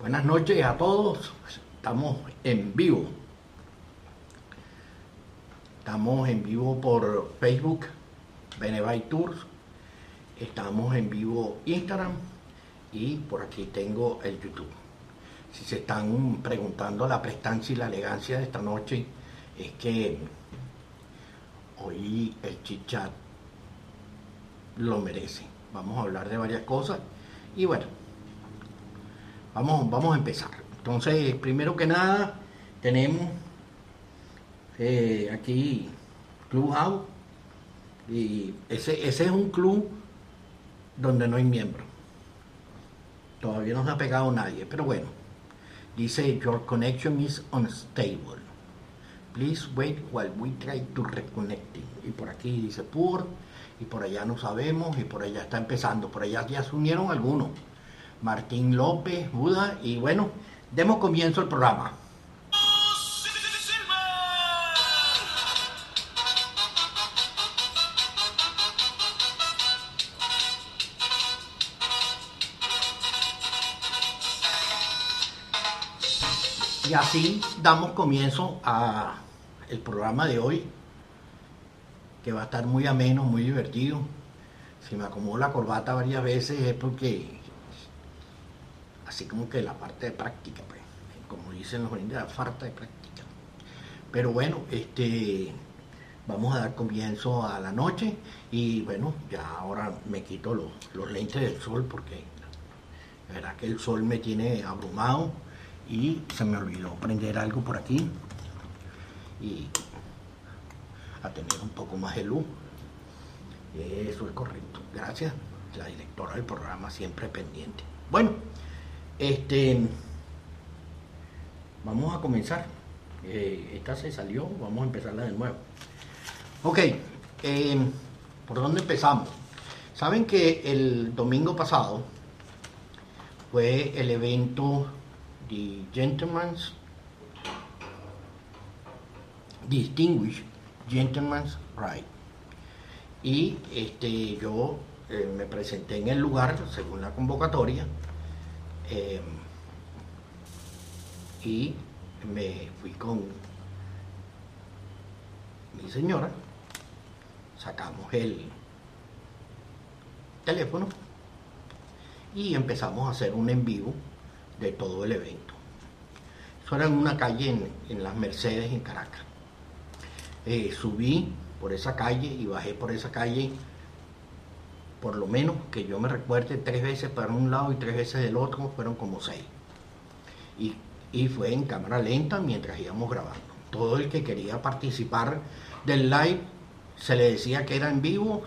Buenas noches a todos. Estamos en vivo. Estamos en vivo por Facebook, Benevay Tours. Estamos en vivo Instagram y por aquí tengo el YouTube. Si se están preguntando la prestancia y la elegancia de esta noche, es que hoy el chichat lo merece. Vamos a hablar de varias cosas y bueno, vamos, vamos a empezar. Entonces, primero que nada, tenemos eh, aquí Clubhouse y ese, ese es un club donde no hay miembros. Todavía no se ha pegado nadie, pero bueno. Dice, your connection is unstable. Please wait while we try to reconnecting. Y por aquí dice poor, y por allá no sabemos, y por allá está empezando. Por allá ya se unieron algunos. Martín López, Buda, y bueno, demos comienzo al programa. Y así damos comienzo a el programa de hoy, que va a estar muy ameno, muy divertido. Si me acomodo la corbata varias veces es porque, así como que la parte de práctica, pues, como dicen los gringos, la falta de práctica. Pero bueno, este, vamos a dar comienzo a la noche y bueno, ya ahora me quito los, los lentes del sol porque la verdad que el sol me tiene abrumado y se me olvidó prender algo por aquí y a tener un poco más de luz. Eso es correcto. Gracias. La directora del programa siempre pendiente. Bueno, este vamos a comenzar. Eh, esta se salió, vamos a empezarla de nuevo. Ok, eh, ¿por dónde empezamos? Saben que el domingo pasado fue el evento The Gentleman's Distinguished Gentleman's Right. Y este, yo eh, me presenté en el lugar según la convocatoria eh, y me fui con mi señora, sacamos el teléfono y empezamos a hacer un en vivo de todo el evento. Eso era en una calle en, en las Mercedes, en Caracas. Eh, subí por esa calle y bajé por esa calle, por lo menos que yo me recuerde, tres veces para un lado y tres veces del otro, fueron como seis. Y, y fue en cámara lenta mientras íbamos grabando. Todo el que quería participar del live se le decía que era en vivo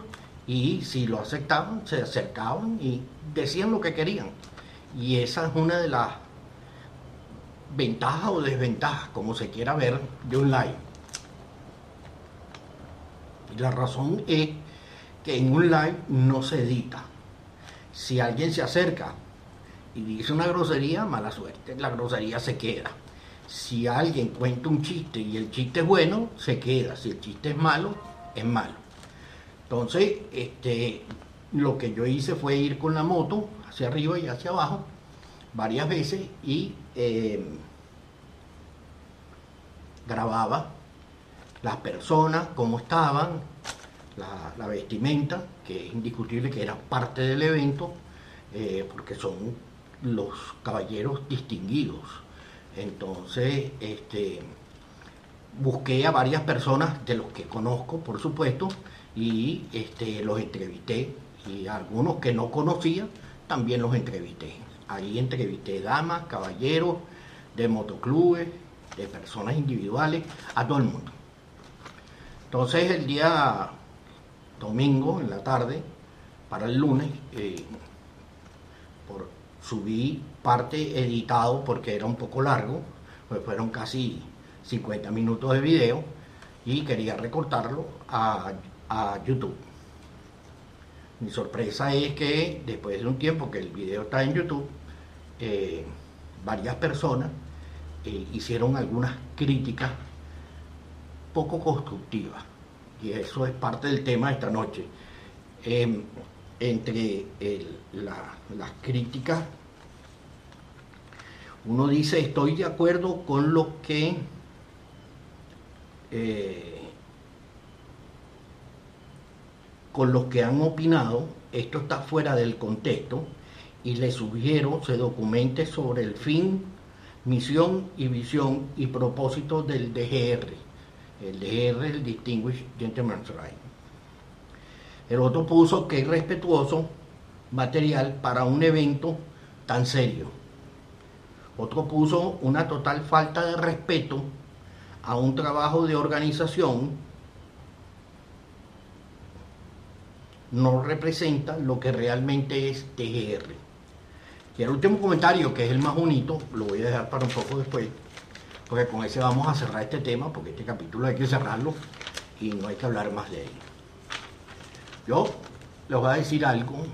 y si lo aceptaban, se acercaban y decían lo que querían. Y esa es una de las ventajas o desventajas, como se quiera ver, de un live. Y la razón es que en un live no se edita. Si alguien se acerca y dice una grosería, mala suerte, la grosería se queda. Si alguien cuenta un chiste y el chiste es bueno, se queda. Si el chiste es malo, es malo. Entonces, este, lo que yo hice fue ir con la moto hacia arriba y hacia abajo varias veces y eh, grababa las personas, cómo estaban, la, vestimenta, que es indiscutible que era parte del evento, eh, porque son los caballeros distinguidos. Entonces, este, busqué a varias personas de los que conozco, por supuesto, y este, los entrevisté, y algunos que no conocía, también los entrevisté. Ahí entrevisté damas, caballeros, de motoclubes, de personas individuales, a todo el mundo. Entonces el día domingo en la tarde, para el lunes, eh, por, subí parte editado porque era un poco largo, pues fueron casi 50 minutos de video y quería recortarlo a, a YouTube. Mi sorpresa es que después de un tiempo que el video está en YouTube, eh, varias personas eh, hicieron algunas críticas poco constructivas. Y eso es parte del tema de esta noche. Eh, entre las críticas, Uno dice, estoy de acuerdo con lo que eh, con los que han opinado, esto está fuera del contexto, y le sugiero se documente sobre el fin, misión y visión y propósito del DGR. El DGR, el Distinguished Gentleman's Right. El otro puso que es respetuoso material para un evento tan serio. Otro puso una total falta de respeto a un trabajo de organización no representa lo que realmente es TGR. Y el último comentario, que es el más bonito, lo voy a dejar para un poco después, porque con ese vamos a cerrar este tema, porque este capítulo hay que cerrarlo y no hay que hablar más de él. Yo les voy a decir algo.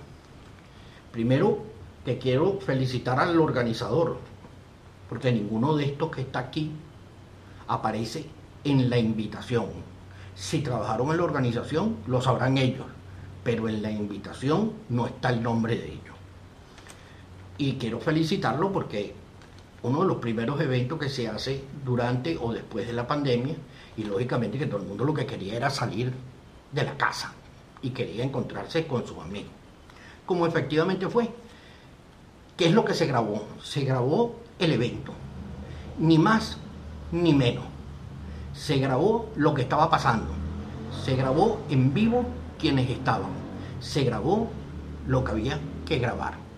Primero, que quiero felicitar al organizador, porque ninguno de estos que está aquí aparece en la invitación. Si trabajaron en la organización, lo sabrán ellos pero en la invitación no está el nombre de ellos. Y quiero felicitarlo porque uno de los primeros eventos que se hace durante o después de la pandemia, y lógicamente que todo el mundo lo que quería era salir de la casa y quería encontrarse con sus amigos. Como efectivamente fue. ¿Qué es lo que se grabó? Se grabó el evento, ni más ni menos. Se grabó lo que estaba pasando. Se grabó en vivo quienes estaban. Se grabó lo que había que grabar.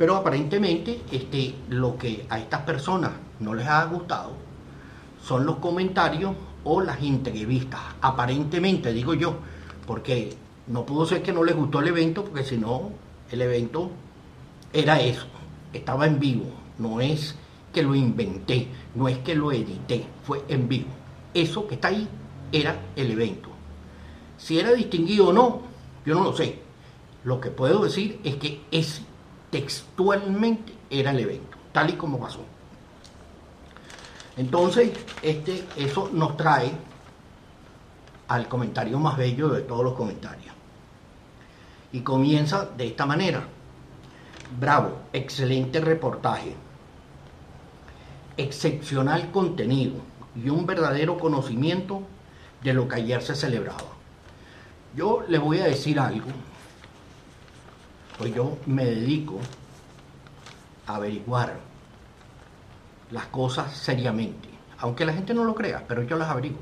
Pero aparentemente este, lo que a estas personas no les ha gustado son los comentarios o las entrevistas. Aparentemente, digo yo, porque no pudo ser que no les gustó el evento, porque si no, el evento era eso, estaba en vivo, no es que lo inventé, no es que lo edité, fue en vivo. Eso que está ahí era el evento. Si era distinguido o no, yo no lo sé. Lo que puedo decir es que ese textualmente era el evento, tal y como pasó. Entonces, este, eso nos trae al comentario más bello de todos los comentarios. Y comienza de esta manera. Bravo, excelente reportaje, excepcional contenido y un verdadero conocimiento de lo que ayer se celebraba. Yo le voy a decir algo, pues yo me dedico a averiguar las cosas seriamente, aunque la gente no lo crea, pero yo las averiguo.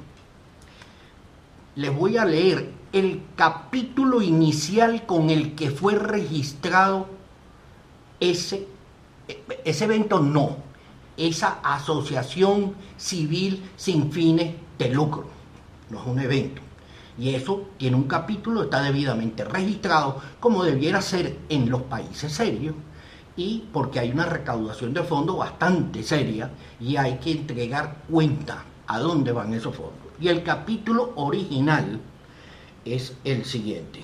Les voy a leer el capítulo inicial con el que fue registrado ese, ese evento, no, esa asociación civil sin fines de lucro, no es un evento y eso tiene un capítulo, está debidamente registrado, como debiera ser en los países serios, y porque hay una recaudación de fondos bastante seria y hay que entregar cuenta a dónde van esos fondos. Y el capítulo original es el siguiente.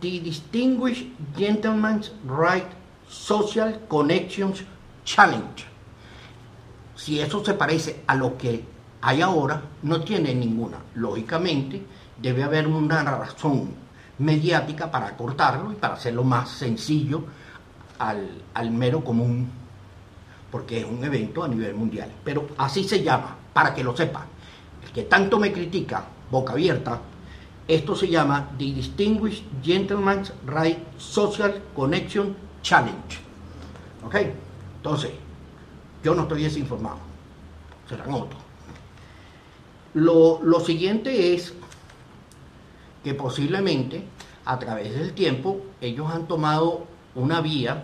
The Distinguished Gentleman's Right Social Connections Challenge. Si eso se parece a lo que hay ahora no tiene ninguna. Lógicamente, debe haber una razón mediática para cortarlo y para hacerlo más sencillo al, mero común, porque es un evento a nivel mundial. Pero así se llama, para que lo sepan. El que tanto me critica, boca abierta, esto se llama The Distinguished Gentleman's Right Social Connection Challenge. ¿Ok? Entonces, yo no estoy desinformado, serán otros. Lo, siguiente es que posiblemente a través del tiempo ellos han tomado una vía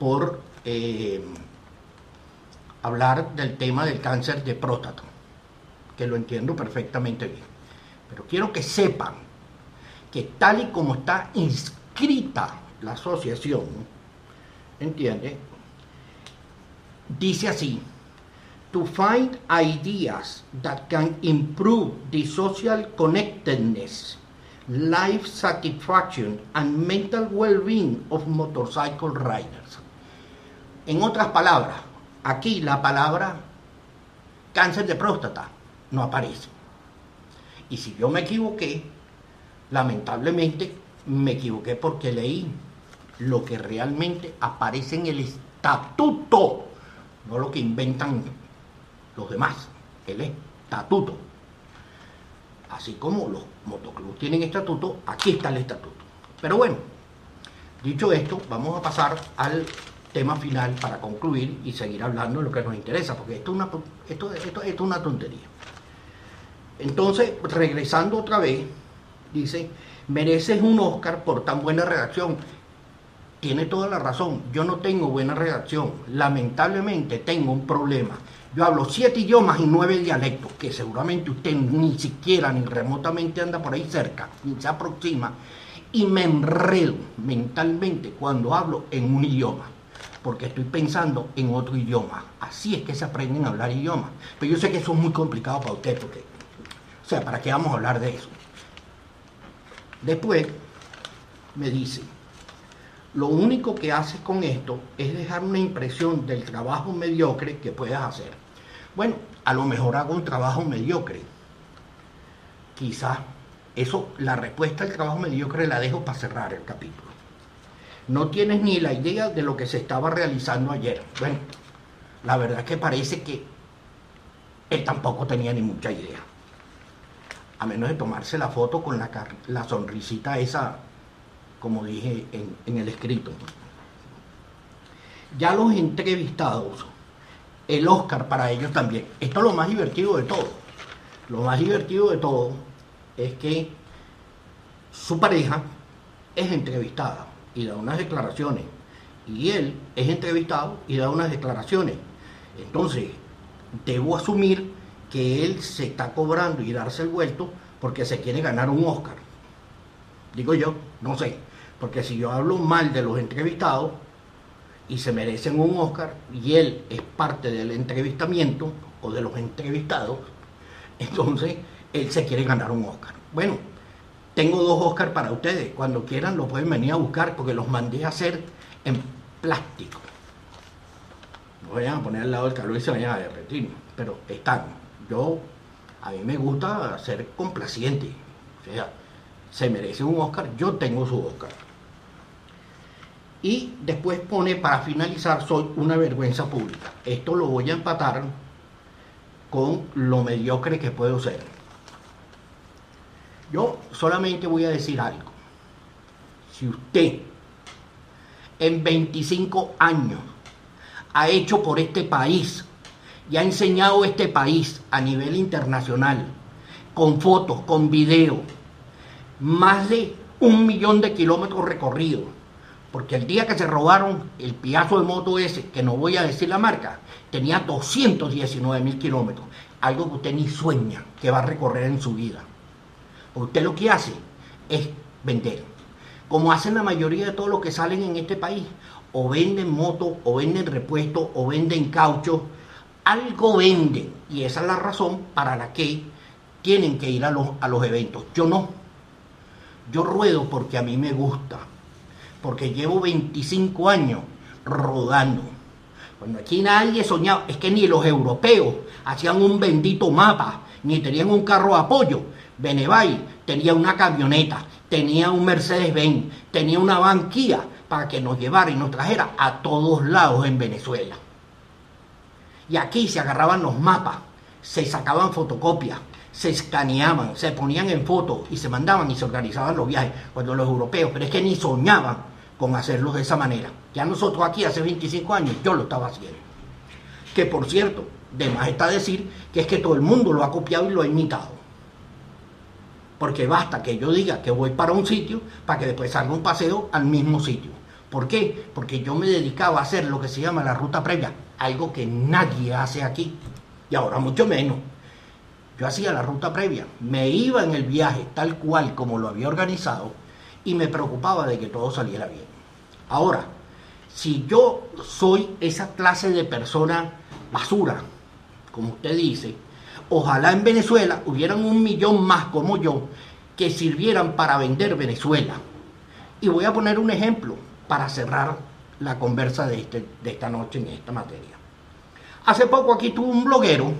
por eh, hablar del tema del cáncer de próstata, que lo entiendo perfectamente bien. Pero quiero que sepan que tal y como está inscrita la asociación, ¿entiende? Dice así, to find ideas that can improve the social connectedness, life satisfaction, and mental well-being of motorcycle riders. En otras palabras, aquí la palabra cáncer de próstata no aparece. Y si yo me equivoqué, lamentablemente me equivoqué porque leí lo que realmente aparece en el estatuto, no lo que inventan los demás, el estatuto. Así como los motoclubs tienen estatuto, aquí está el estatuto. Pero bueno, dicho esto, vamos a pasar al tema final para concluir y seguir hablando de lo que nos interesa, porque esto es una, esto, esto, es una tontería. Entonces, regresando otra vez, dice, mereces un Oscar por tan buena redacción. Tiene toda la razón, yo no tengo buena redacción, lamentablemente tengo un problema. Yo hablo siete idiomas y nueve dialectos, que seguramente usted ni siquiera ni remotamente anda por ahí cerca, ni se aproxima, y me enredo mentalmente cuando hablo en un idioma, porque estoy pensando en otro idioma. Así es que se aprenden a hablar idiomas. Pero yo sé que eso es muy complicado para usted, porque, o sea, ¿para qué vamos a hablar de eso? Después me dice, lo único que haces con esto es dejar una impresión del trabajo mediocre que puedes hacer. Bueno, a lo mejor hago un trabajo mediocre. Quizás eso, la respuesta al trabajo mediocre la dejo para cerrar el capítulo. No tienes ni la idea de lo que se estaba realizando ayer. Bueno, la verdad es que parece que él tampoco tenía ni mucha idea. A menos de tomarse la foto con la, la sonrisita esa como dije en, el escrito. Ya los entrevistados, el Oscar para ellos también. Esto es lo más divertido de todo. Lo más divertido de todo es que su pareja es entrevistada y da unas declaraciones. Y él es entrevistado y da unas declaraciones. Entonces, debo asumir que él se está cobrando y darse el vuelto porque se quiere ganar un Oscar. Digo yo, no sé. Porque si yo hablo mal de los entrevistados y se merecen un Oscar y él es parte del entrevistamiento o de los entrevistados, entonces él se quiere ganar un Oscar. Bueno, tengo dos Oscars para ustedes. Cuando quieran lo pueden venir a buscar porque los mandé a hacer en plástico. No vayan a poner al lado del calor y se vayan a derretir, pero están. Yo, a mí me gusta ser complaciente. O sea, se merece un Oscar, yo tengo su Oscar. Y después pone, para finalizar, soy una vergüenza pública. Esto lo voy a empatar con lo mediocre que puedo ser. Yo solamente voy a decir algo. Si usted en 25 años ha hecho por este país y ha enseñado este país a nivel internacional, con fotos, con videos, más de un millón de kilómetros recorridos, porque el día que se robaron el piazo de moto ese, que no voy a decir la marca, tenía 219 mil kilómetros. Algo que usted ni sueña que va a recorrer en su vida. Usted lo que hace es vender. Como hacen la mayoría de todos los que salen en este país. O venden moto, o venden repuesto, o venden caucho. Algo venden. Y esa es la razón para la que tienen que ir a los, a los eventos. Yo no. Yo ruedo porque a mí me gusta porque llevo 25 años rodando. Cuando aquí nadie soñaba, es que ni los europeos hacían un bendito mapa, ni tenían un carro de apoyo. Benevay tenía una camioneta, tenía un Mercedes-Benz, tenía una banquilla para que nos llevara y nos trajera a todos lados en Venezuela. Y aquí se agarraban los mapas, se sacaban fotocopias, se escaneaban, se ponían en fotos y se mandaban y se organizaban los viajes. Cuando los europeos, pero es que ni soñaban con hacerlo de esa manera. Ya nosotros aquí hace 25 años yo lo estaba haciendo. Que por cierto, de más está decir que es que todo el mundo lo ha copiado y lo ha imitado. Porque basta que yo diga que voy para un sitio para que después salga un paseo al mismo sitio. ¿Por qué? Porque yo me dedicaba a hacer lo que se llama la ruta previa, algo que nadie hace aquí, y ahora mucho menos. Yo hacía la ruta previa, me iba en el viaje tal cual como lo había organizado, y me preocupaba de que todo saliera bien. Ahora, si yo soy esa clase de persona basura, como usted dice, ojalá en Venezuela hubieran un millón más como yo que sirvieran para vender Venezuela. Y voy a poner un ejemplo para cerrar la conversa de, este, de esta noche en esta materia. Hace poco aquí tuvo un bloguero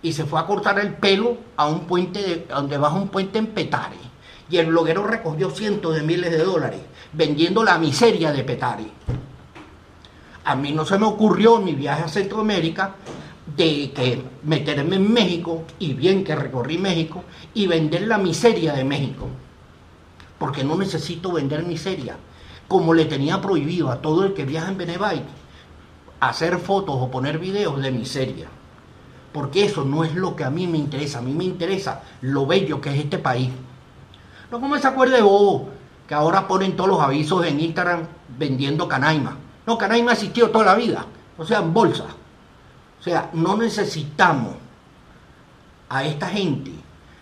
y se fue a cortar el pelo a un puente, de, donde baja un puente en Petare y el bloguero recogió cientos de miles de dólares vendiendo la miseria de Petari. A mí no se me ocurrió en mi viaje a Centroamérica de que meterme en México, y bien que recorrí México, y vender la miseria de México. Porque no necesito vender miseria. Como le tenía prohibido a todo el que viaja en Benebike hacer fotos o poner videos de miseria. Porque eso no es lo que a mí me interesa. A mí me interesa lo bello que es este país. No como se acuerde vos, que ahora ponen todos los avisos en Instagram vendiendo canaima. No, canaima ha existido toda la vida. O sea, en bolsa. O sea, no necesitamos a esta gente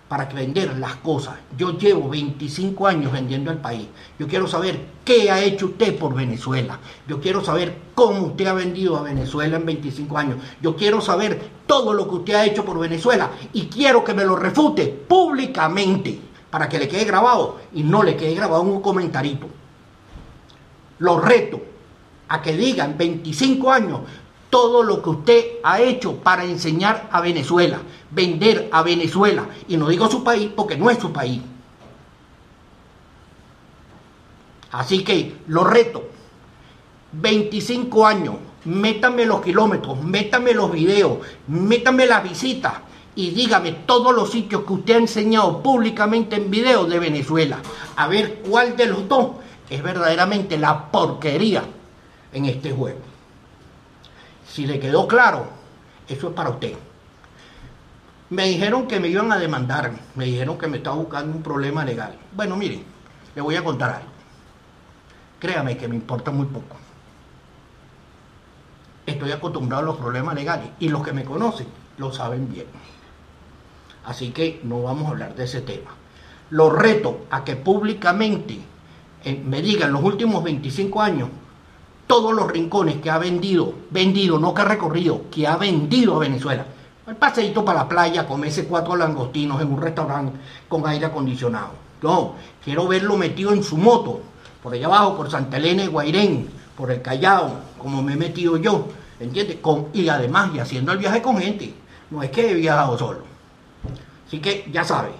para vender las cosas. Yo llevo 25 años vendiendo el país. Yo quiero saber qué ha hecho usted por Venezuela. Yo quiero saber cómo usted ha vendido a Venezuela en 25 años. Yo quiero saber todo lo que usted ha hecho por Venezuela y quiero que me lo refute públicamente para que le quede grabado y no le quede grabado un comentarito. Lo reto a que diga en 25 años todo lo que usted ha hecho para enseñar a Venezuela, vender a Venezuela. Y no digo su país porque no es su país. Así que lo reto. 25 años, métame los kilómetros, métame los videos, métame las visitas y dígame todos los sitios que usted ha enseñado públicamente en video de Venezuela. A ver cuál de los dos es verdaderamente la porquería en este juego. Si le quedó claro, eso es para usted. Me dijeron que me iban a demandar, me dijeron que me estaba buscando un problema legal. Bueno, mire, le voy a contar algo. Créame que me importa muy poco. Estoy acostumbrado a los problemas legales y los que me conocen lo saben bien. Así que no vamos a hablar de ese tema. Lo reto a que públicamente eh, me digan los últimos 25 años todos los rincones que ha vendido, vendido, no que ha recorrido, que ha vendido a Venezuela. El paseito para la playa, comerse cuatro langostinos en un restaurante con aire acondicionado. No, quiero verlo metido en su moto, por allá abajo, por Santa Elena y Guairén, por el Callao, como me he metido yo, ¿entiendes? Y además, y haciendo el viaje con gente. No es que he viajado solo. Así que ya sabe,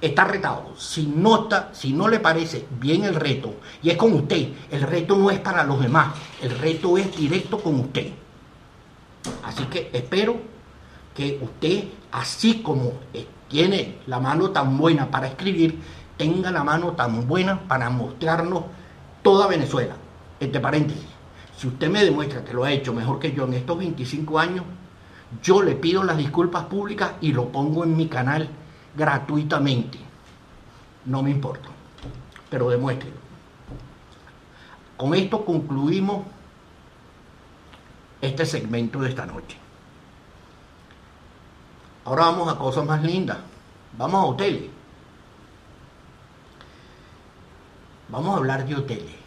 está retado. Si no, está, si no le parece bien el reto, y es con usted, el reto no es para los demás, el reto es directo con usted. Así que espero que usted, así como tiene la mano tan buena para escribir, tenga la mano tan buena para mostrarnos toda Venezuela. Entre paréntesis, si usted me demuestra que lo ha hecho mejor que yo en estos 25 años, yo le pido las disculpas públicas y lo pongo en mi canal gratuitamente. No me importa, pero demuéstrelo. Con esto concluimos este segmento de esta noche. Ahora vamos a cosas más lindas. Vamos a hoteles. Vamos a hablar de hoteles.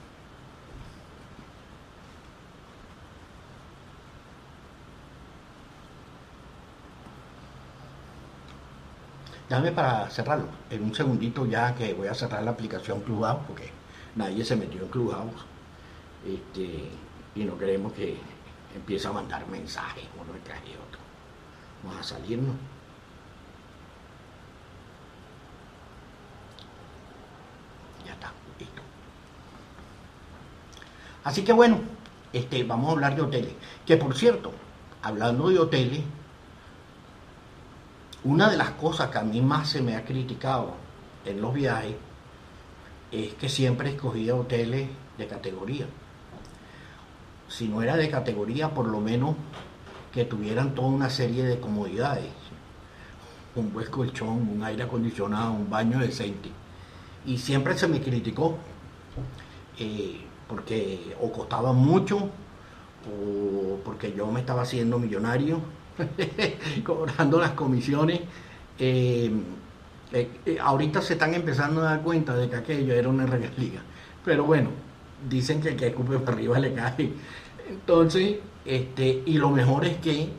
Dame para cerrarlo. En un segundito ya que voy a cerrar la aplicación Clubhouse porque nadie se metió en Clubhouse. Este, y no queremos que empiece a mandar mensajes uno detrás de otro. Vamos a salirnos. Ya está, listo. Así que bueno, este, vamos a hablar de hoteles. Que por cierto, hablando de hoteles, una de las cosas que a mí más se me ha criticado en los viajes es que siempre escogía hoteles de categoría. Si no era de categoría, por lo menos que tuvieran toda una serie de comodidades. Un buen colchón, un aire acondicionado, un baño decente. Y siempre se me criticó eh, porque o costaba mucho o porque yo me estaba haciendo millonario cobrando las comisiones. Eh, eh, eh, ahorita se están empezando a dar cuenta de que aquello era una regalía. Pero bueno, dicen que el que escupe para arriba le cae. Entonces, este, y lo mejor es que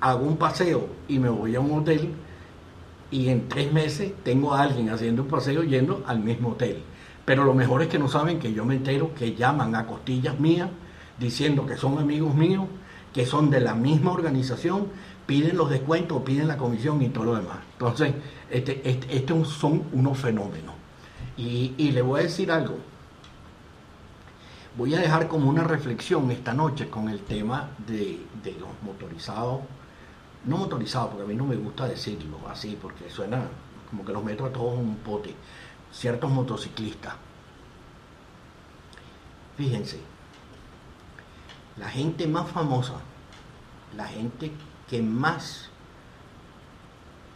hago un paseo y me voy a un hotel y en tres meses tengo a alguien haciendo un paseo yendo al mismo hotel. Pero lo mejor es que no saben que yo me entero que llaman a costillas mías diciendo que son amigos míos que son de la misma organización, piden los descuentos, piden la comisión y todo lo demás. Entonces, este, este, estos son unos fenómenos. Y, le voy a decir algo. voy a dejar como una reflexión esta noche con el tema de, de los motorizados, no motorizados, porque a mí no me gusta decirlo así, porque suena como que los meto a todos en un pote, ciertos motociclistas. Fíjense, la gente más famosa, la gente que más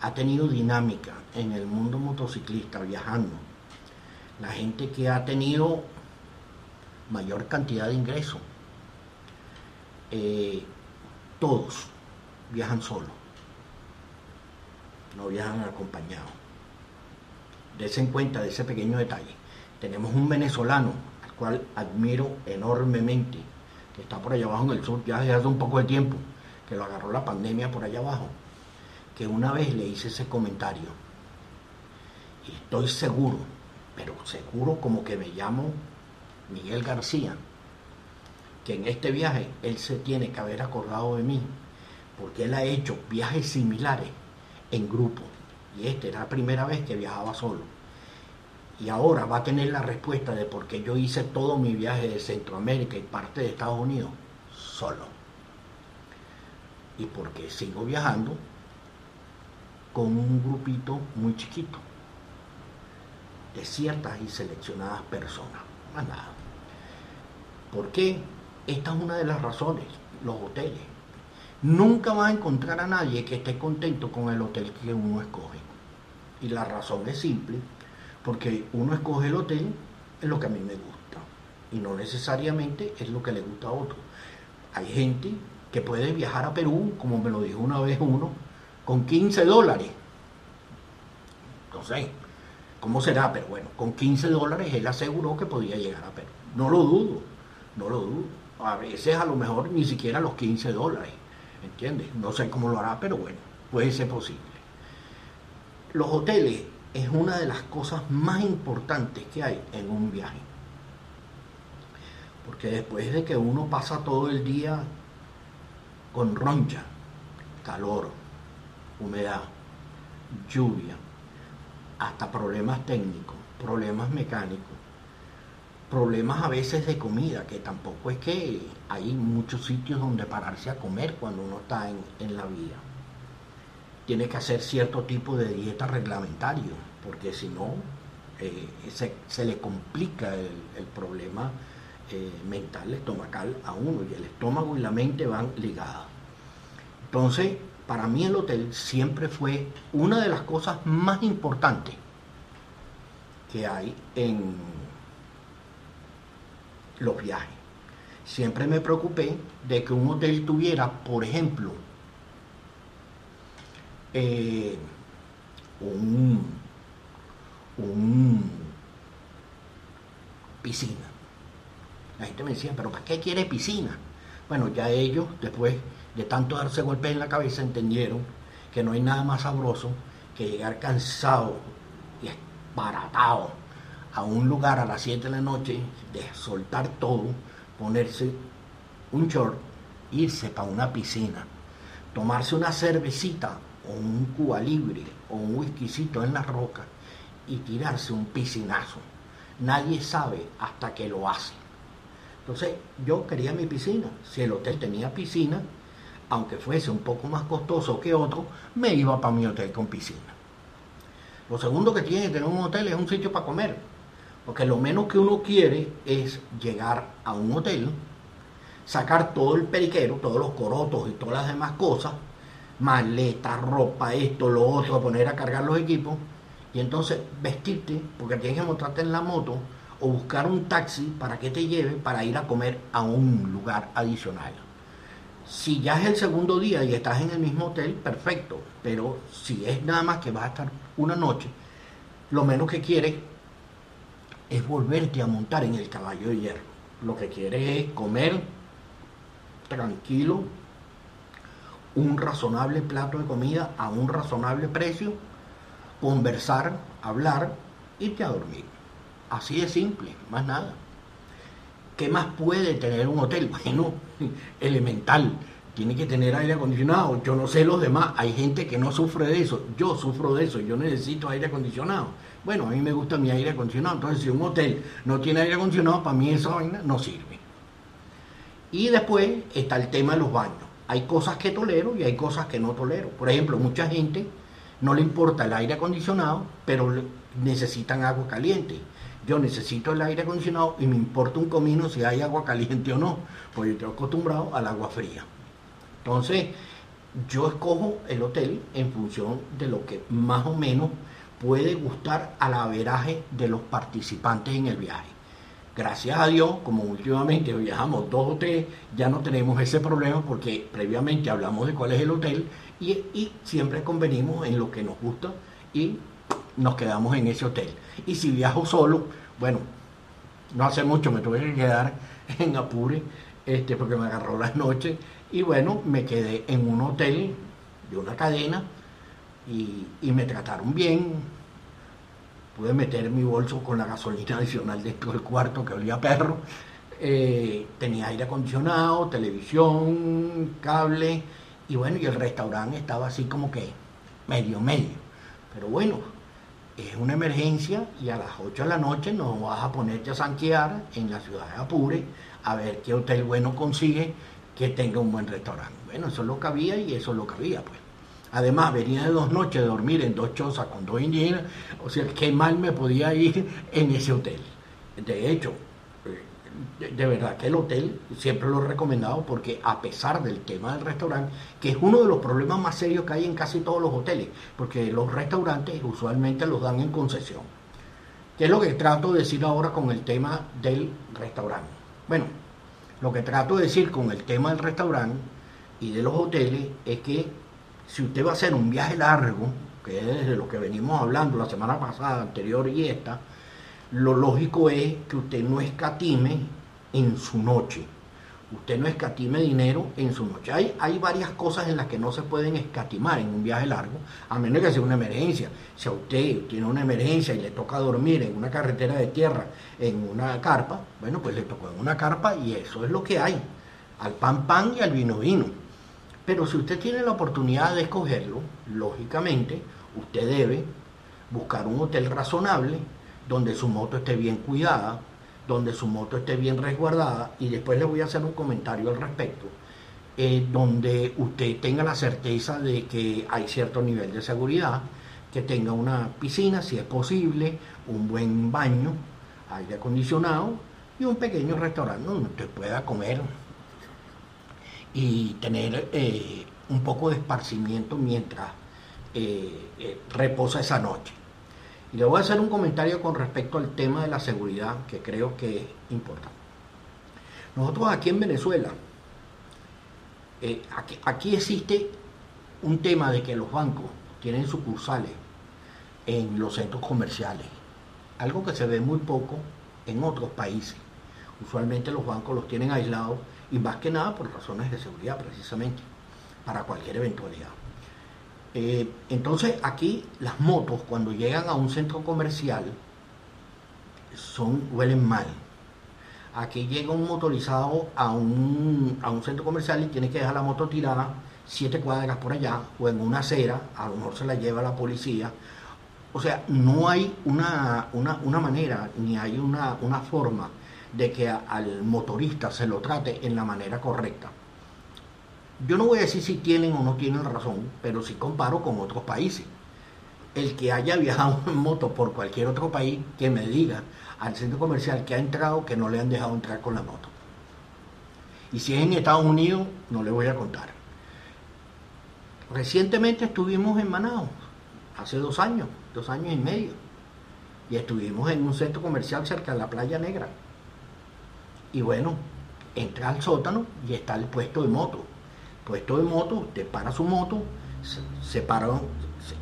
ha tenido dinámica en el mundo motociclista viajando, la gente que ha tenido mayor cantidad de ingresos, eh, todos viajan solos, no viajan acompañados. Dese en cuenta de ese pequeño detalle. Tenemos un venezolano al cual admiro enormemente, que está por allá abajo en el sur ya desde hace un poco de tiempo, que lo agarró la pandemia por allá abajo, que una vez le hice ese comentario. Y estoy seguro, pero seguro como que me llamo Miguel García, que en este viaje él se tiene que haber acordado de mí, porque él ha hecho viajes similares en grupo. Y esta era la primera vez que viajaba solo. Y ahora va a tener la respuesta de por qué yo hice todo mi viaje de Centroamérica y parte de Estados Unidos solo. Y porque sigo viajando con un grupito muy chiquito de ciertas y seleccionadas personas. Más nada. ¿Por qué? Esta es una de las razones, los hoteles. Nunca vas a encontrar a nadie que esté contento con el hotel que uno escoge. Y la razón es simple, porque uno escoge el hotel es lo que a mí me gusta y no necesariamente es lo que le gusta a otro. Hay gente que puede viajar a Perú, como me lo dijo una vez uno, con 15 dólares. No sé cómo será, pero bueno, con 15 dólares él aseguró que podía llegar a Perú. No lo dudo, no lo dudo. A veces a lo mejor ni siquiera los 15 dólares, ¿entiendes? No sé cómo lo hará, pero bueno, puede ser posible. Los hoteles es una de las cosas más importantes que hay en un viaje. Porque después de que uno pasa todo el día con roncha, calor, humedad, lluvia, hasta problemas técnicos, problemas mecánicos, problemas a veces de comida, que tampoco es que hay muchos sitios donde pararse a comer cuando uno está en, la vía. Tiene que hacer cierto tipo de dieta reglamentario, porque si no, eh, se, le complica el, problema eh, mental, estomacal a uno, y el estómago y la mente van ligadas. Entonces, para mí el hotel siempre fue una de las cosas más importantes que hay en los viajes. Siempre me preocupé de que un hotel tuviera, por ejemplo, eh, un, piscina. La gente me decía, pero ¿para qué quiere piscina? Bueno, ya ellos, después de tanto darse golpes en la cabeza, entendieron que no hay nada más sabroso que llegar cansado y esparatado a un lugar a las 7 de la noche, de soltar todo, ponerse un short, irse para una piscina, tomarse una cervecita o un cuba libre o un whiskycito en la roca y tirarse un piscinazo. Nadie sabe hasta que lo hace. Entonces yo quería mi piscina. Si el hotel tenía piscina, aunque fuese un poco más costoso que otro, me iba para mi hotel con piscina. Lo segundo que tiene que tener un hotel es un sitio para comer. Porque lo menos que uno quiere es llegar a un hotel, sacar todo el periquero, todos los corotos y todas las demás cosas, maleta, ropa, esto, lo otro, poner a cargar los equipos, y entonces vestirte, porque tienes que montarte en la moto, o buscar un taxi para que te lleve para ir a comer a un lugar adicional. Si ya es el segundo día y estás en el mismo hotel, perfecto, pero si es nada más que vas a estar una noche, lo menos que quieres es volverte a montar en el caballo de hierro. Lo que quieres es comer tranquilo, un razonable plato de comida a un razonable precio, conversar, hablar, irte a dormir. Así de simple, más nada. ¿Qué más puede tener un hotel? Bueno, elemental. Tiene que tener aire acondicionado. Yo no sé los demás. Hay gente que no sufre de eso. Yo sufro de eso. Yo necesito aire acondicionado. Bueno, a mí me gusta mi aire acondicionado, entonces si un hotel no tiene aire acondicionado, para mí esa vaina no sirve. Y después está el tema de los baños. Hay cosas que tolero y hay cosas que no tolero. Por ejemplo, mucha gente no le importa el aire acondicionado, pero necesitan agua caliente. Yo necesito el aire acondicionado y me importa un comino si hay agua caliente o no, porque yo estoy acostumbrado al agua fría. Entonces, yo escojo el hotel en función de lo que más o menos puede gustar al averaje de los participantes en el viaje. Gracias a Dios, como últimamente viajamos dos o tres, ya no tenemos ese problema porque previamente hablamos de cuál es el hotel y, siempre convenimos en lo que nos gusta y nos quedamos en ese hotel. Y si viajo solo, bueno, no hace mucho me tuve que quedar en Apure, este, porque me agarró las noches, y bueno, me quedé en un hotel de una cadena y me trataron bien. Pude meter mi bolso con la gasolina adicional dentro del cuarto que olía a perro. Eh, tenía aire acondicionado, televisión, cable, y bueno, y el restaurante estaba así como que medio medio. Pero bueno, es una emergencia y a las 8 de la noche no vas a ponerte a sanquear en la ciudad de Apure a ver qué hotel bueno consigue que tenga un buen restaurante. Bueno, eso es lo que había y eso es lo que había, pues. Además, venía de dos noches de dormir en dos chozas con dos indígenas, o sea, qué mal me podía ir en ese hotel. De hecho, de, verdad que el hotel siempre lo he recomendado porque a pesar del tema del restaurante, que es uno de los problemas más serios que hay en casi todos los hoteles, porque los restaurantes usualmente los dan en concesión. ¿Qué es lo que trato de decir ahora con el tema del restaurante? Bueno, lo que trato de decir con el tema del restaurante y de los hoteles es que si usted va a hacer un viaje largo, que es de lo que venimos hablando la semana pasada, anterior y esta, lo lógico es que usted no escatime en su noche. Usted no escatime dinero en su noche. Hay, varias cosas en las que no se pueden escatimar en un viaje largo, a menos que sea una emergencia. Si a usted tiene una emergencia y le toca dormir en una carretera de tierra, en una carpa, bueno, pues le tocó en una carpa y eso es lo que hay. Al pan pan y al vino vino. Pero si usted tiene la oportunidad de escogerlo, lógicamente, usted debe buscar un hotel razonable donde su moto esté bien cuidada, donde su moto esté bien resguardada y después le voy a hacer un comentario al respecto, eh, donde usted tenga la certeza de que hay cierto nivel de seguridad, que tenga una piscina, si es posible, un buen baño, aire acondicionado y un pequeño restaurante donde usted pueda comer y tener eh, un poco de esparcimiento mientras eh, reposa esa noche. Y le voy a hacer un comentario con respecto al tema de la seguridad que creo que es importante. Nosotros aquí en Venezuela, eh, aquí, existe un tema de que los bancos tienen sucursales en los centros comerciales, algo que se ve muy poco en otros países. Usualmente los bancos los tienen aislados y más que nada por razones de seguridad precisamente, para cualquier eventualidad. Eh, entonces aquí las motos cuando llegan a un centro comercial son, huelen mal. Aquí llega un motorizado a un, a un centro comercial y tiene que dejar la moto tirada siete cuadras por allá o en una acera, a lo mejor se la lleva la policía. O sea, no hay una, una, manera ni hay una, una forma de que al motorista se lo trate en la manera correcta. Yo no voy a decir si tienen o no tienen razón, pero sí comparo con otros países. El que haya viajado en moto por cualquier otro país, que me diga al centro comercial que ha entrado que no le han dejado entrar con la moto. Y si es en Estados Unidos, no le voy a contar. Recientemente estuvimos en Manao, hace dos años, dos años y medio, y estuvimos en un centro comercial cerca de la Playa Negra. Y bueno, entra al sótano y está el puesto de moto puesto de moto, usted para su moto, se, para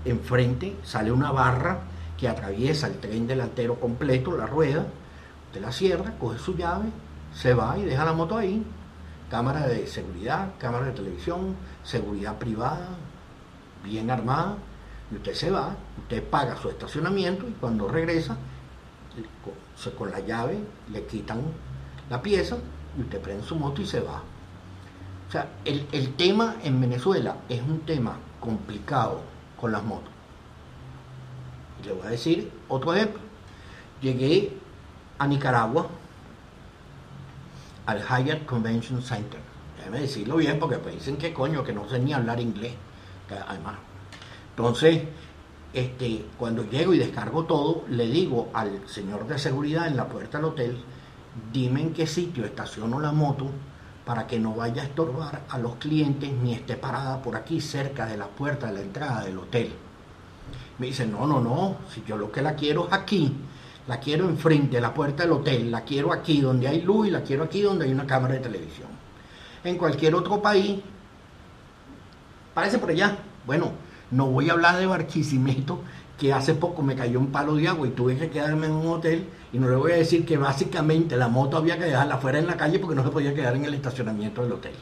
enfrente, sale una barra que atraviesa el tren delantero completo, la rueda, usted la cierra, coge su llave, se va y deja la moto ahí. Cámara de seguridad, cámara de televisión, seguridad privada, bien armada, y usted se va, usted paga su estacionamiento y cuando regresa, con la llave le quitan la pieza y usted prende su moto y se va. O sea, el, tema en Venezuela es un tema complicado con las motos. Le voy a decir otro ejemplo. Llegué a Nicaragua, al Hyatt Convention Center. Déjame decirlo bien porque pues dicen que coño, que no sé ni hablar inglés. Además. Entonces, este, cuando llego y descargo todo, le digo al señor de seguridad en la puerta del hotel, dime en qué sitio estaciono la moto para que no vaya a estorbar a los clientes ni esté parada por aquí cerca de la puerta de la entrada del hotel. Me dice, no, no, no, si yo lo que la quiero es aquí, la quiero enfrente de la puerta del hotel, la quiero aquí donde hay luz y la quiero aquí donde hay una cámara de televisión. En cualquier otro país, parece por allá. Bueno, no voy a hablar de Barquisimeto, que hace poco me cayó un palo de agua y tuve que quedarme en un hotel. Y no le voy a decir que básicamente la moto había que dejarla fuera en la calle porque no se podía quedar en el estacionamiento del hotel.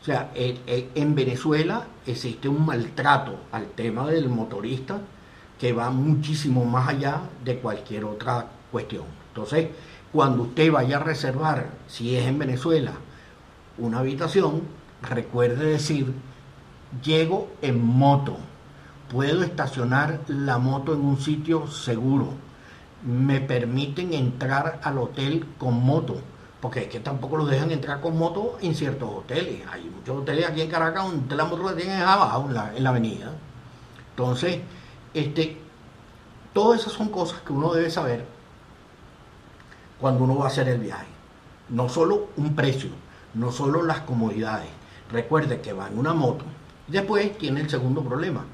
O sea, en Venezuela existe un maltrato al tema del motorista que va muchísimo más allá de cualquier otra cuestión. Entonces, cuando usted vaya a reservar, si es en Venezuela, una habitación, recuerde decir Llego en moto. Puedo estacionar la moto en un sitio seguro. Me permiten entrar al hotel con moto. Porque es que tampoco lo dejan entrar con moto en ciertos hoteles. Hay muchos hoteles aquí en Caracas donde la moto la tienen abajo en la, en la avenida. Entonces, este, todas esas son cosas que uno debe saber cuando uno va a hacer el viaje. No solo un precio, no solo las comodidades. Recuerde que va en una moto, Después tiene el segundo problema.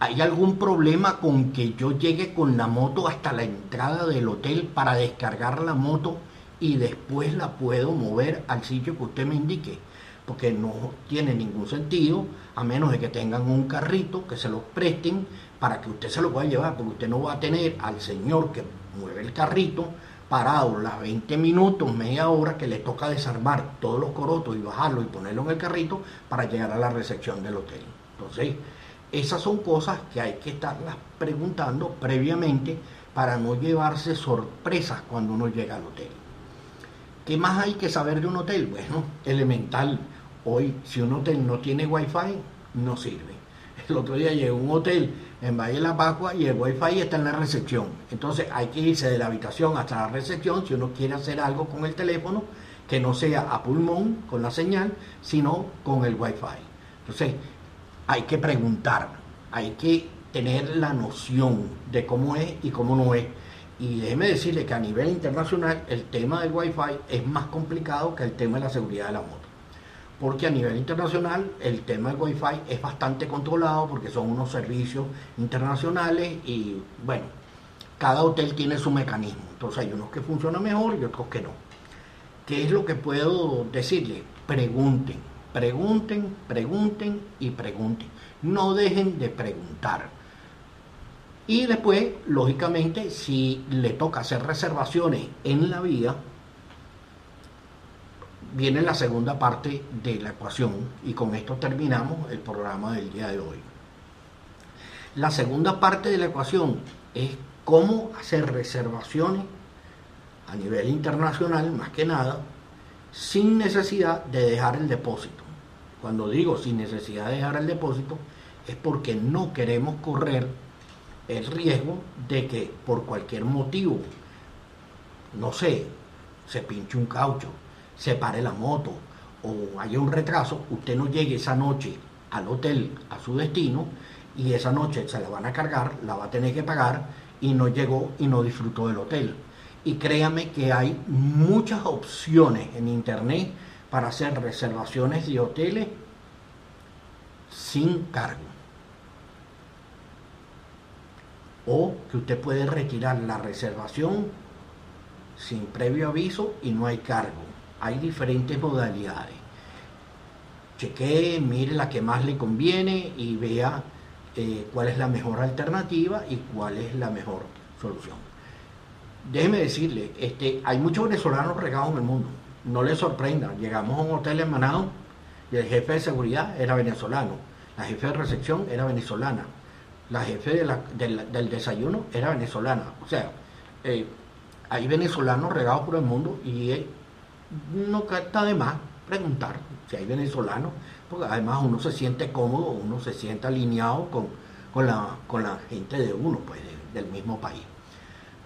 ¿Hay algún problema con que yo llegue con la moto hasta la entrada del hotel para descargar la moto y después la puedo mover al sitio que usted me indique? Porque no tiene ningún sentido, a menos de que tengan un carrito que se lo presten para que usted se lo pueda llevar, porque usted no va a tener al señor que mueve el carrito parado las 20 minutos, media hora que le toca desarmar todos los corotos y bajarlo y ponerlo en el carrito para llegar a la recepción del hotel. Entonces, esas son cosas que hay que estarlas preguntando previamente para no llevarse sorpresas cuando uno llega al hotel. ¿Qué más hay que saber de un hotel? Bueno, elemental. Hoy, si un hotel no tiene wifi, no sirve. El otro día llegó un hotel en Valle de la Pascua y el wifi está en la recepción. Entonces hay que irse de la habitación hasta la recepción si uno quiere hacer algo con el teléfono que no sea a pulmón con la señal, sino con el wifi. Entonces hay que preguntar, hay que tener la noción de cómo es y cómo no es. Y déjeme decirle que a nivel internacional el tema del wifi es más complicado que el tema de la seguridad de la moto porque a nivel internacional el tema del Wi-Fi es bastante controlado porque son unos servicios internacionales y bueno, cada hotel tiene su mecanismo. Entonces hay unos que funcionan mejor y otros que no. ¿Qué es lo que puedo decirle? Pregunten, pregunten, pregunten y pregunten. No dejen de preguntar. Y después, lógicamente, si le toca hacer reservaciones en la vía, viene la segunda parte de la ecuación y con esto terminamos el programa del día de hoy. La segunda parte de la ecuación es cómo hacer reservaciones a nivel internacional, más que nada, sin necesidad de dejar el depósito. Cuando digo sin necesidad de dejar el depósito, es porque no queremos correr el riesgo de que por cualquier motivo, no sé, se pinche un caucho, se pare la moto o haya un retraso, usted no llegue esa noche al hotel, a su destino, y esa noche se la van a cargar, la va a tener que pagar y no llegó y no disfrutó del hotel. Y créame que hay muchas opciones en internet para hacer reservaciones de hoteles sin cargo. O que usted puede retirar la reservación sin previo aviso y no hay cargo hay diferentes modalidades. Chequee, mire la que más le conviene y vea eh, cuál es la mejor alternativa y cuál es la mejor solución. Déjeme decirle, este, hay muchos venezolanos regados en el mundo. No le sorprenda, llegamos a un hotel en Manado y el jefe de seguridad era venezolano, la jefe de recepción era venezolana, la jefe del desayuno era venezolana. O sea, eh, hay venezolanos regados por el mundo y no está de más preguntar si hay venezolanos, porque además uno se siente cómodo, uno se siente alineado con, con la, con la gente de uno, pues del mismo país.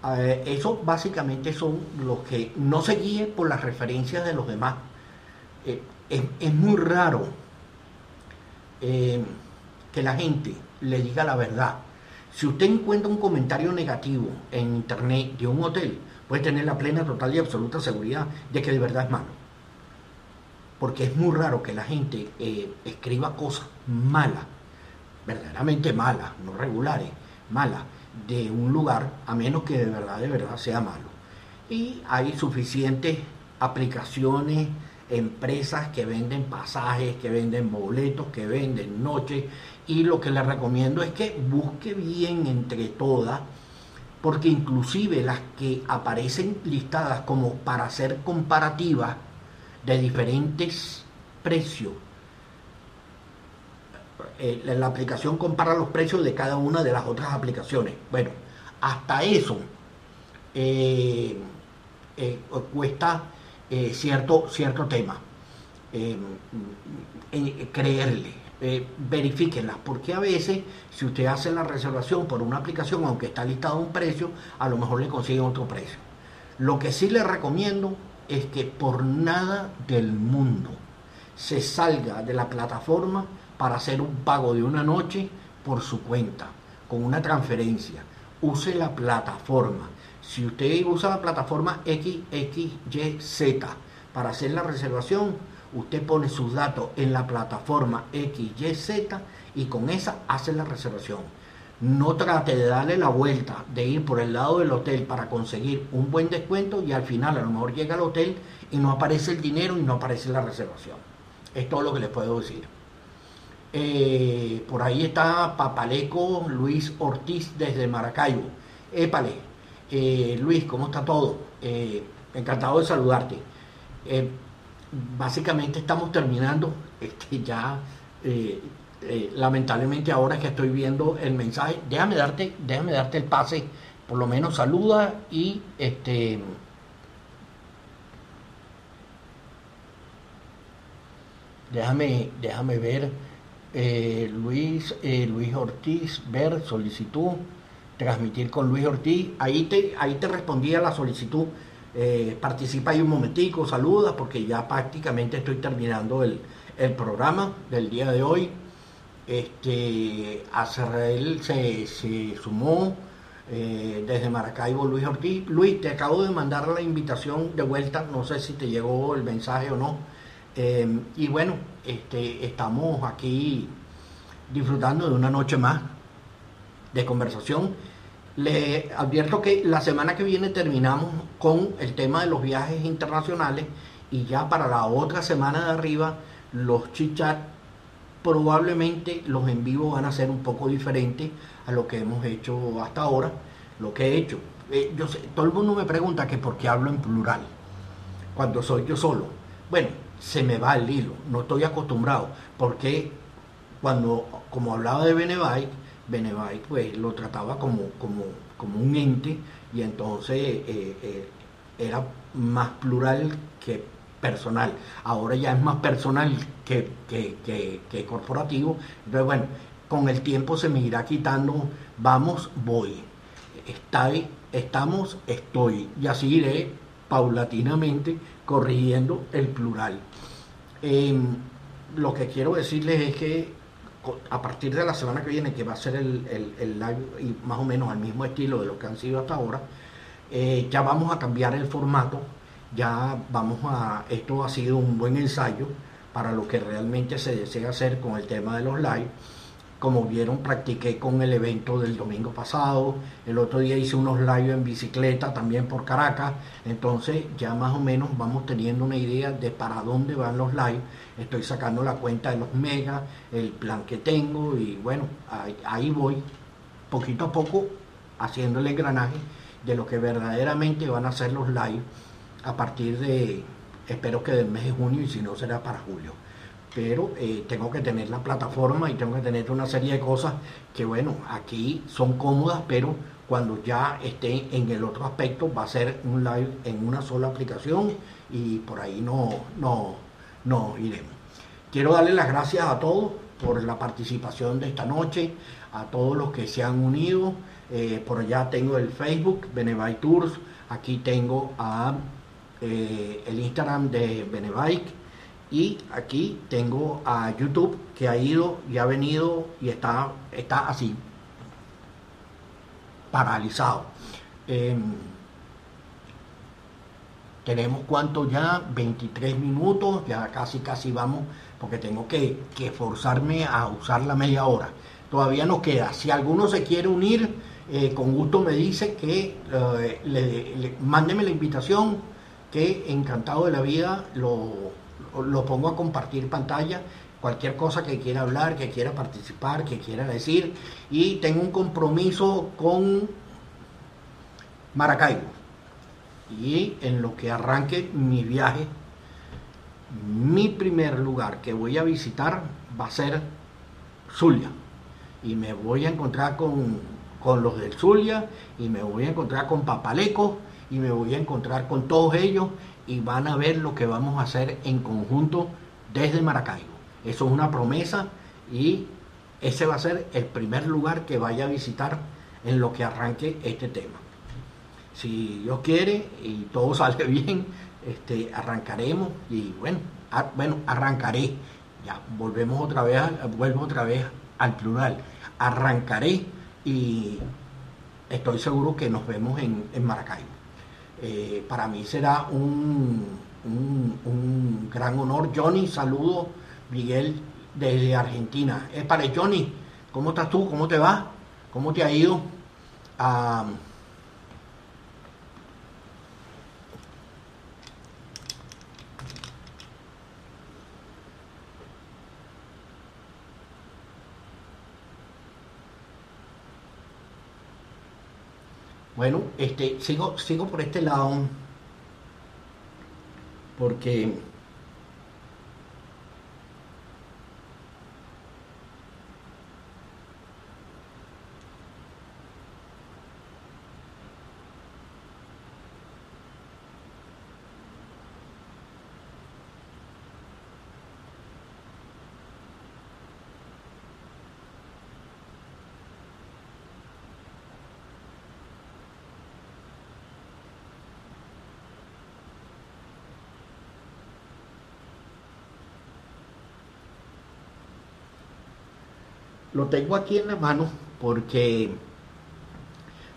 Eh, eso básicamente son los que no se guíen por las referencias de los demás. Eh, es, muy raro eh, que la gente le diga la verdad. Si usted encuentra un comentario negativo en internet de un hotel, puede tener la plena, total y absoluta seguridad de que de verdad es malo. Porque es muy raro que la gente escriba cosas malas, verdaderamente malas, no regulares, malas de un lugar, a menos que de verdad, de verdad sea malo. Y hay suficientes aplicaciones, empresas que venden pasajes, que venden boletos, que venden noches. Y lo que les recomiendo es que busque bien entre todas, porque inclusive las que aparecen listadas como para hacer comparativas de diferentes precios eh, la aplicación compara los precios de cada una de las otras aplicaciones. Bueno, hasta eso eh, eh, cuesta cierto, cierto tema. creerle, verifíquenlas, porque a veces si usted hace la reservación por una aplicación, aunque está listado un precio, a lo mejor le consiguen otro precio. Lo que sí le recomiendo es que por nada del mundo se salga de la plataforma para hacer un pago de una noche por su cuenta, con una transferencia. Use la plataforma. Si usted usa la plataforma XXYZ para hacer la reservación, usted pone sus datos en la plataforma XYZ y con esa hace la reservación. No trate de darle la vuelta, de ir por el lado del hotel para conseguir un buen descuento y al final a lo mejor llega al hotel y no aparece el dinero y no aparece la reservación. Es todo lo que les puedo decir. Eh, por ahí está Papaleco Luis Ortiz desde Maracaibo. Épale, eh, Luis, ¿cómo está todo? Eh, encantado de saludarte. básicamente estamos terminando. Este, ya, lamentablemente, ahora que estoy viendo el mensaje, déjame darte, déjame darte el pase. Por lo menos saluda y este. Déjame, déjame ver. Eh, Luis, eh, Luis Ortiz, ver solicitud, transmitir con Luis Ortiz. Ahí te, ahí te respondí a la solicitud. Eh, participa ahí un momentico, saluda, porque ya prácticamente estoy terminando el, programa del día de hoy. Este, a se, se sumó desde Maracaibo Luis Ortiz. Luis, te acabo de mandar la invitación de vuelta, no sé si te llegó el mensaje o no. Y bueno, este, estamos aquí disfrutando de una noche más de conversación. Le advierto que la semana que viene terminamos con el tema de los viajes internacionales y ya para la otra semana de arriba los chichat probablemente los en vivo van a ser un poco diferentes a lo que hemos hecho hasta ahora, lo que he hecho. Eh, yo sé, todo el mundo me pregunta que por qué hablo en plural cuando soy yo solo. Bueno, se me va el hilo, no estoy acostumbrado, porque cuando, como hablaba de Benebike, Benebike pues lo trataba como, como, como un ente y entonces eh, eh, era más plural que personal. Ahora ya es más personal que, que, corporativo. Entonces, bueno, con el tiempo se me irá quitando, vamos, voy. Está, estamos, estoy. Y así iré paulatinamente corrigiendo el plural. Em, lo que quiero decirles es que a partir de la semana que viene, que va a ser el, live y más o menos al mismo estilo de lo que han sido hasta ahora, eh, ya vamos a cambiar el formato, ya vamos a, esto ha sido un buen ensayo para lo que realmente se desea hacer con el tema de los live como vieron, practiqué con el evento del domingo pasado. El otro día hice unos live en bicicleta también por Caracas. Entonces ya más o menos vamos teniendo una idea de para dónde van los live. Estoy sacando la cuenta de los megas, el plan que tengo y bueno, ahí, voy poquito a poco haciendo el engranaje de lo que verdaderamente van a ser los live a partir de, espero que del mes de junio y si no será para julio pero eh, tengo que tener la plataforma y tengo que tener una serie de cosas que, bueno, aquí son cómodas, pero cuando ya esté en el otro aspecto va a ser un live en una sola aplicación y por ahí no, no, no iremos. Quiero darle las gracias a todos por la participación de esta noche, a todos los que se han unido. Eh, por allá tengo el Facebook, Benebike Tours, aquí tengo a, eh, el Instagram de Benebike y aquí tengo a YouTube que ha ido y ha venido y está, está así, paralizado. Em, tenemos cuánto ya, 23 minutos, ya casi casi vamos, porque tengo que, que forzarme a usar la media hora. Todavía nos queda. Si alguno se quiere unir, eh, con gusto me dice que eh, le, mándeme la invitación, que encantado de la vida lo, lo pongo a compartir pantalla cualquier cosa que quiera hablar, que quiera participar, que quiera decir. Y tengo un compromiso con Maracaibo. Y en lo que arranque mi viaje, mi primer lugar que voy a visitar va a ser Zulia. Y me voy a encontrar con, con los del Zulia, y me voy a encontrar con Papaleco, y me voy a encontrar con todos ellos, y van a ver lo que vamos a hacer en conjunto desde Maracaibo. Eso es una promesa y ese va a ser el primer lugar que vaya a visitar en lo que arranque este tema. Si Dios quiere y todo sale bien, este, arrancaremos y bueno, bueno, arrancaré. Ya, volvemos otra vez, vuelvo otra vez al plural. Arrancaré y estoy seguro que nos vemos en, Maracaibo. Eh, para mí será un, un, gran honor. Johnny, saludo. Miguel desde Argentina. Es para Johnny, ¿cómo estás tú? ¿Cómo te va? ¿Cómo te ha ido? Ah, Bueno, este, sigo, sigo por este lado porque Lo tengo aquí en la mano porque,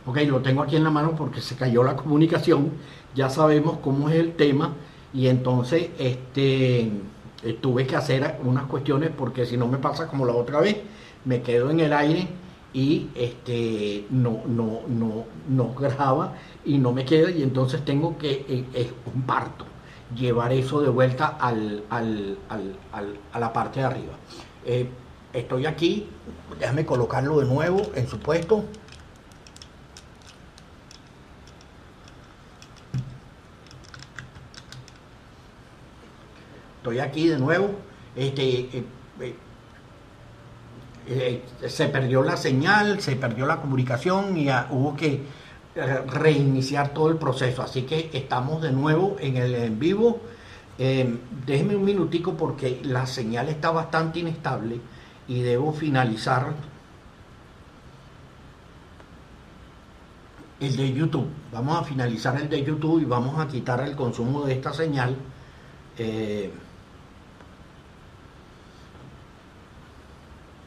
ok, lo tengo aquí en la mano porque se cayó la comunicación, ya sabemos cómo es el tema y entonces este, eh, tuve que hacer unas cuestiones porque si no me pasa como la otra vez, me quedo en el aire y este, no, no, no, no graba y no me queda y entonces tengo que, eh, es un parto, llevar eso de vuelta al, al, al, a la parte de arriba. Eh, Estoy aquí, déjame colocarlo de nuevo en su puesto. Estoy aquí de nuevo. Este, eh, eh, eh, se perdió la señal, se perdió la comunicación y hubo que reiniciar todo el proceso. Así que estamos de nuevo en el en vivo. déjeme un minutico porque la señal está bastante inestable y debo finalizar el de YouTube. Vamos a finalizar el de YouTube y vamos a quitar el consumo de esta señal. Eh,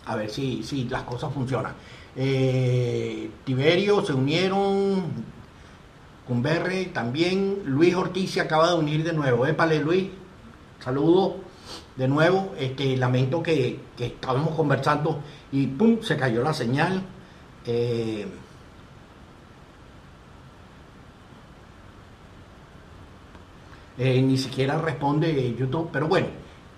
a ver si, si, las cosas funcionan. Eh, Tiberio se unieron, Cumberre también, Luis Ortiz se acaba de unir de nuevo. Luis, saludos de nuevo, este, lamento que, estábamos conversando y ¡pum! se cayó la señal. Eh, eh, ni siquiera responde YouTube, pero bueno,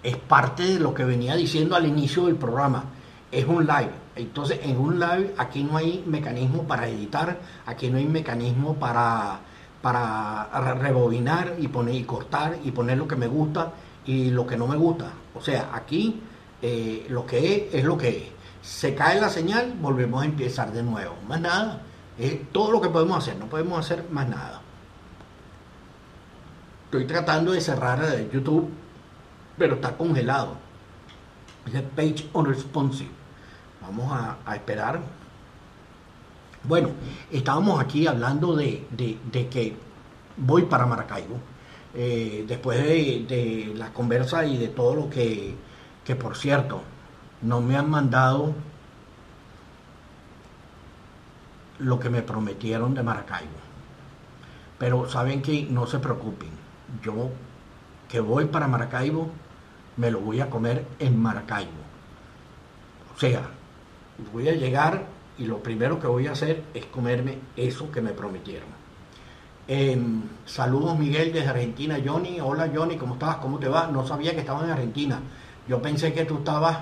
es parte de lo que venía diciendo al inicio del programa. Es un live. Entonces, en un live aquí no hay mecanismo para editar, aquí no hay mecanismo para, para rebobinar y poner y cortar y poner lo que me gusta y lo que no me gusta. O sea, aquí eh, lo que es es lo que es. Se cae la señal, volvemos a empezar de nuevo. Más nada. Es todo lo que podemos hacer, no podemos hacer más nada. Estoy tratando de cerrar YouTube, pero está congelado. Dice page unresponsive. Vamos a, esperar. Bueno, estábamos aquí hablando de, que voy para Maracaibo. Eh, después de, la conversa y de todo lo que, que, por cierto, no me han mandado lo que me prometieron de Maracaibo. Pero saben que no se preocupen. Yo que voy para Maracaibo, me lo voy a comer en Maracaibo. O sea, voy a llegar y lo primero que voy a hacer es comerme eso que me prometieron. Em, saludos Miguel desde Argentina, Johnny. Hola Johnny, ¿cómo estás? ¿Cómo te va? No sabía que estabas en Argentina. Yo pensé que tú estabas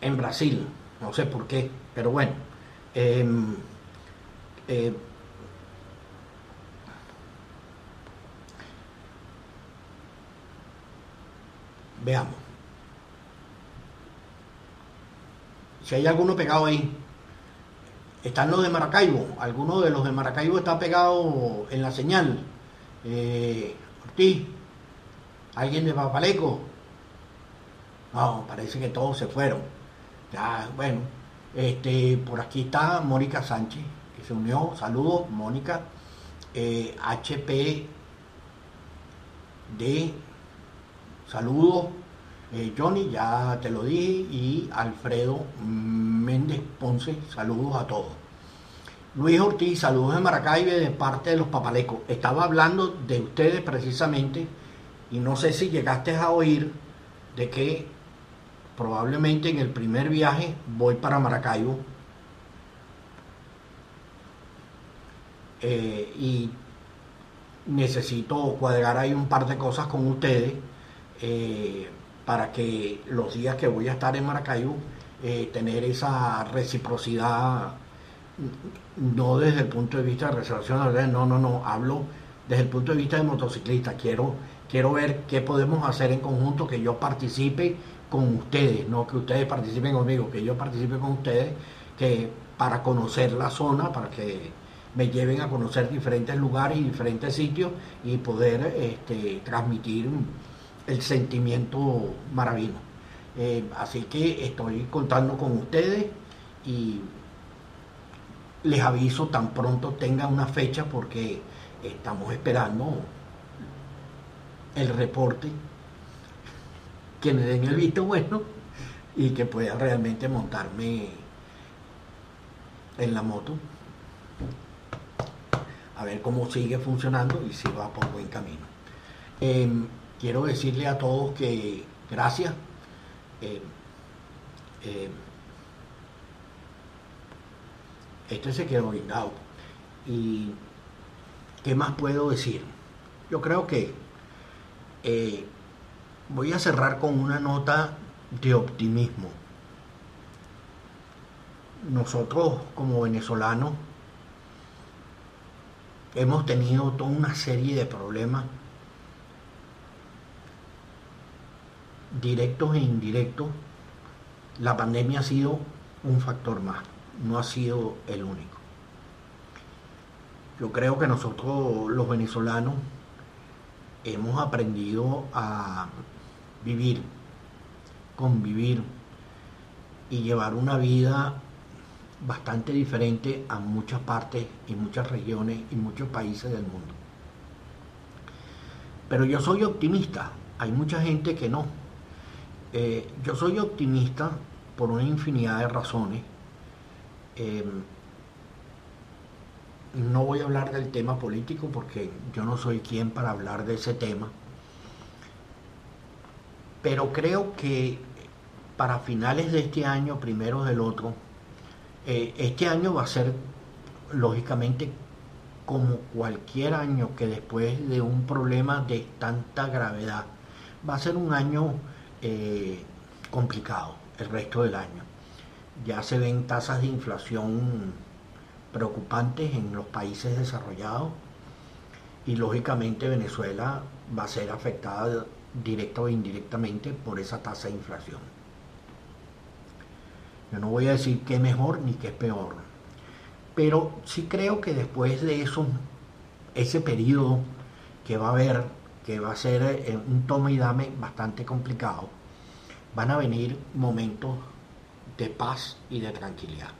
en Brasil. No sé por qué, pero bueno. Em, eh, veamos. Si hay alguno pegado ahí. Están los de Maracaibo. Alguno de los de Maracaibo está pegado en la señal. Eh, Ortiz. ¿Alguien de Papaleco? No, parece que todos se fueron. Ya, bueno. Este, por aquí está Mónica Sánchez, que se unió. Saludos, Mónica. Eh, de saludos eh, Johnny, ya te lo dije, y Alfredo Méndez Ponce, saludos a todos. Luis Ortiz, saludos de Maracaibo de parte de los papalecos. Estaba hablando de ustedes precisamente y no sé si llegaste a oír de que probablemente en el primer viaje voy para Maracaibo eh, y necesito cuadrar ahí un par de cosas con ustedes. Eh, para que los días que voy a estar en Maracaibo, eh, tener esa reciprocidad, no desde el punto de vista de reservación no, no, no, hablo desde el punto de vista de motociclista, quiero, quiero ver qué podemos hacer en conjunto, que yo participe con ustedes, no que ustedes participen conmigo, que yo participe con ustedes, que para conocer la zona, para que me lleven a conocer diferentes lugares y diferentes sitios y poder este, transmitir el sentimiento maravino. Eh, así que estoy contando con ustedes y les aviso tan pronto tengan una fecha porque estamos esperando el reporte que me den el visto bueno y que pueda realmente montarme en la moto a ver cómo sigue funcionando y si va por buen camino. Em, quiero decirle a todos que gracias. Eh, eh, este se quedó brindado. ¿Y qué más puedo decir? Yo creo que eh, voy a cerrar con una nota de optimismo. Nosotros como venezolanos hemos tenido toda una serie de problemas directos e indirectos, la pandemia ha sido un factor más, no ha sido el único. Yo creo que nosotros los venezolanos hemos aprendido a vivir, convivir y llevar una vida bastante diferente a muchas partes y muchas regiones y muchos países del mundo. Pero yo soy optimista, hay mucha gente que no. Eh, yo soy optimista por una infinidad de razones. Em, no voy a hablar del tema político porque yo no soy quien para hablar de ese tema. Pero creo que para finales de este año, primero del otro, eh, este año va a ser lógicamente como cualquier año que después de un problema de tanta gravedad, va a ser un año eh, complicado el resto del año. Ya se ven tasas de inflación preocupantes en los países desarrollados y lógicamente Venezuela va a ser afectada directa o indirectamente por esa tasa de inflación. Yo no voy a decir que es mejor ni que es peor, pero sí creo que después de eso, ese periodo que va a haber que va a ser eh, un toma y dame bastante complicado, van a venir momentos de paz y de tranquilidad.